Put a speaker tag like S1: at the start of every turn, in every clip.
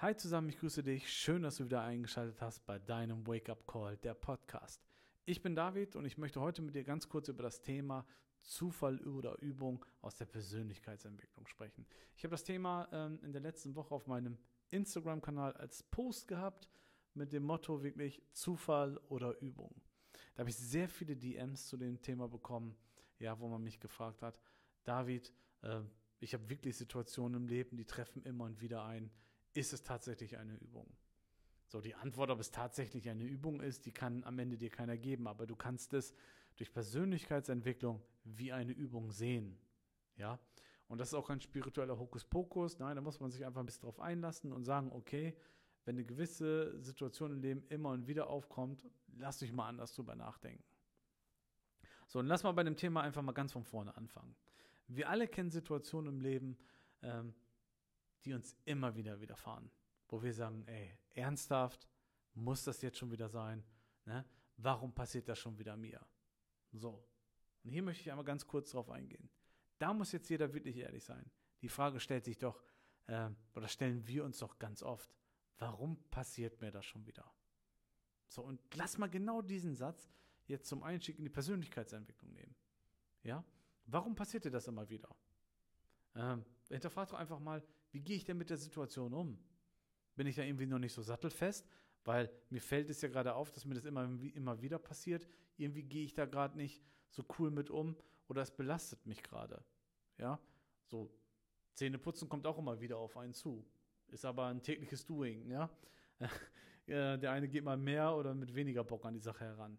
S1: Hi zusammen, ich grüße dich. Schön, dass du wieder eingeschaltet hast bei deinem Wake Up Call, der Podcast. Ich bin David und ich möchte heute mit dir ganz kurz über das Thema Zufall oder Übung aus der Persönlichkeitsentwicklung sprechen. Ich habe das Thema ähm, in der letzten Woche auf meinem Instagram-Kanal als Post gehabt mit dem Motto wirklich Zufall oder Übung. Da habe ich sehr viele DMs zu dem Thema bekommen, ja, wo man mich gefragt hat, David, äh, ich habe wirklich Situationen im Leben, die treffen immer und wieder ein ist es tatsächlich eine Übung? So, die Antwort, ob es tatsächlich eine Übung ist, die kann am Ende dir keiner geben, aber du kannst es durch Persönlichkeitsentwicklung wie eine Übung sehen. Ja, und das ist auch ein spiritueller Hokuspokus. Nein, da muss man sich einfach ein bisschen drauf einlassen und sagen, okay, wenn eine gewisse Situation im Leben immer und wieder aufkommt, lass dich mal anders drüber nachdenken. So, und lass mal bei dem Thema einfach mal ganz von vorne anfangen. Wir alle kennen Situationen im Leben, ähm, die uns immer wieder widerfahren, wo wir sagen, ey, ernsthaft, muss das jetzt schon wieder sein? Ne? Warum passiert das schon wieder mir? So, und hier möchte ich einmal ganz kurz drauf eingehen. Da muss jetzt jeder wirklich ehrlich sein. Die Frage stellt sich doch, äh, oder stellen wir uns doch ganz oft, warum passiert mir das schon wieder? So, und lass mal genau diesen Satz jetzt zum Einstieg in die Persönlichkeitsentwicklung nehmen. Ja? Warum passiert dir das immer wieder? Ähm, hinterfrag doch einfach mal, wie gehe ich denn mit der Situation um? Bin ich da irgendwie noch nicht so sattelfest? Weil mir fällt es ja gerade auf, dass mir das immer, immer wieder passiert. Irgendwie gehe ich da gerade nicht so cool mit um oder es belastet mich gerade. Ja, so Zähne putzen kommt auch immer wieder auf einen zu. Ist aber ein tägliches Doing, ja. Der eine geht mal mehr oder mit weniger Bock an die Sache heran.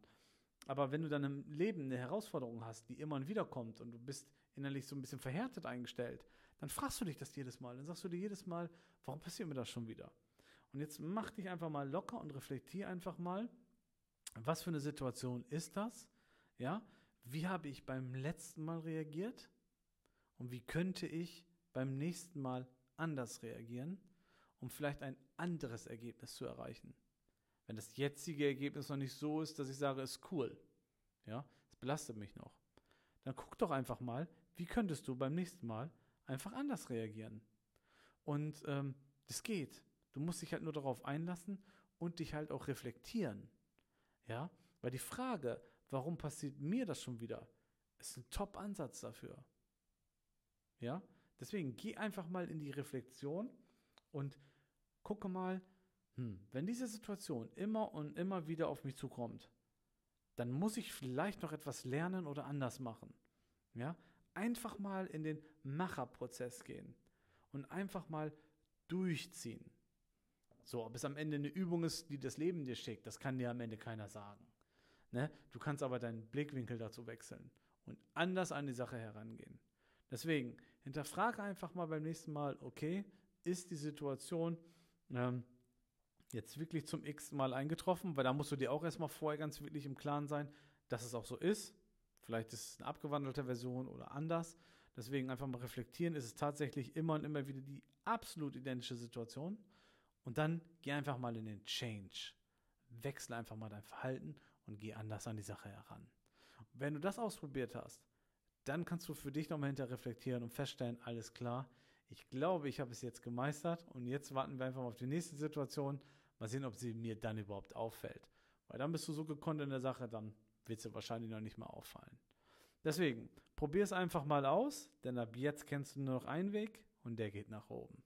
S1: Aber wenn du dann im Leben eine Herausforderung hast, die immer wieder kommt und du bist innerlich so ein bisschen verhärtet eingestellt, dann fragst du dich das jedes Mal. Dann sagst du dir jedes Mal, warum passiert mir das schon wieder? Und jetzt mach dich einfach mal locker und reflektier einfach mal, was für eine Situation ist das? Ja, wie habe ich beim letzten Mal reagiert? Und wie könnte ich beim nächsten Mal anders reagieren, um vielleicht ein anderes Ergebnis zu erreichen? Wenn das jetzige Ergebnis noch nicht so ist, dass ich sage, ist cool, ja, es belastet mich noch, dann guck doch einfach mal, wie könntest du beim nächsten Mal einfach anders reagieren. Und ähm, das geht. Du musst dich halt nur darauf einlassen und dich halt auch reflektieren. Ja, weil die Frage, warum passiert mir das schon wieder, ist ein Top-Ansatz dafür. Ja, deswegen geh einfach mal in die Reflexion und gucke mal, hm, wenn diese Situation immer und immer wieder auf mich zukommt, dann muss ich vielleicht noch etwas lernen oder anders machen. Ja, einfach mal in den Macherprozess gehen und einfach mal durchziehen. So, ob es am Ende eine Übung ist, die das Leben dir schickt, das kann dir am Ende keiner sagen. Ne? Du kannst aber deinen Blickwinkel dazu wechseln und anders an die Sache herangehen. Deswegen, hinterfrage einfach mal beim nächsten Mal, okay, ist die Situation ähm, jetzt wirklich zum x Mal eingetroffen? Weil da musst du dir auch erstmal vorher ganz wirklich im Klaren sein, dass es auch so ist. Vielleicht ist es eine abgewandelte Version oder anders. Deswegen einfach mal reflektieren, ist es tatsächlich immer und immer wieder die absolut identische Situation. Und dann geh einfach mal in den Change. Wechsle einfach mal dein Verhalten und geh anders an die Sache heran. Wenn du das ausprobiert hast, dann kannst du für dich nochmal hinter reflektieren und feststellen, alles klar, ich glaube, ich habe es jetzt gemeistert und jetzt warten wir einfach mal auf die nächste Situation. Mal sehen, ob sie mir dann überhaupt auffällt. Weil dann bist du so gekonnt in der Sache, dann wird es wahrscheinlich noch nicht mehr auffallen. Deswegen, probier es einfach mal aus, denn ab jetzt kennst du nur noch einen Weg und der geht nach oben.